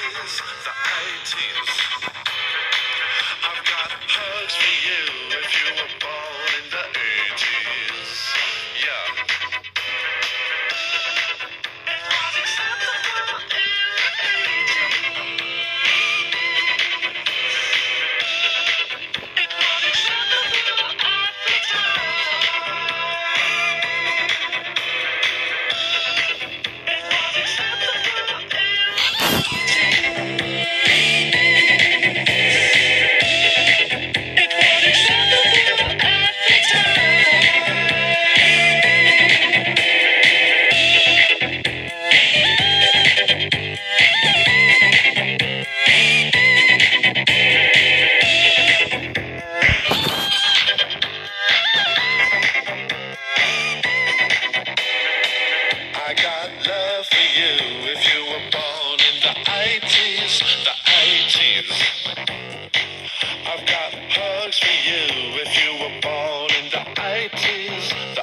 the 80s. I've got hugs for you if you were born in the 80s, the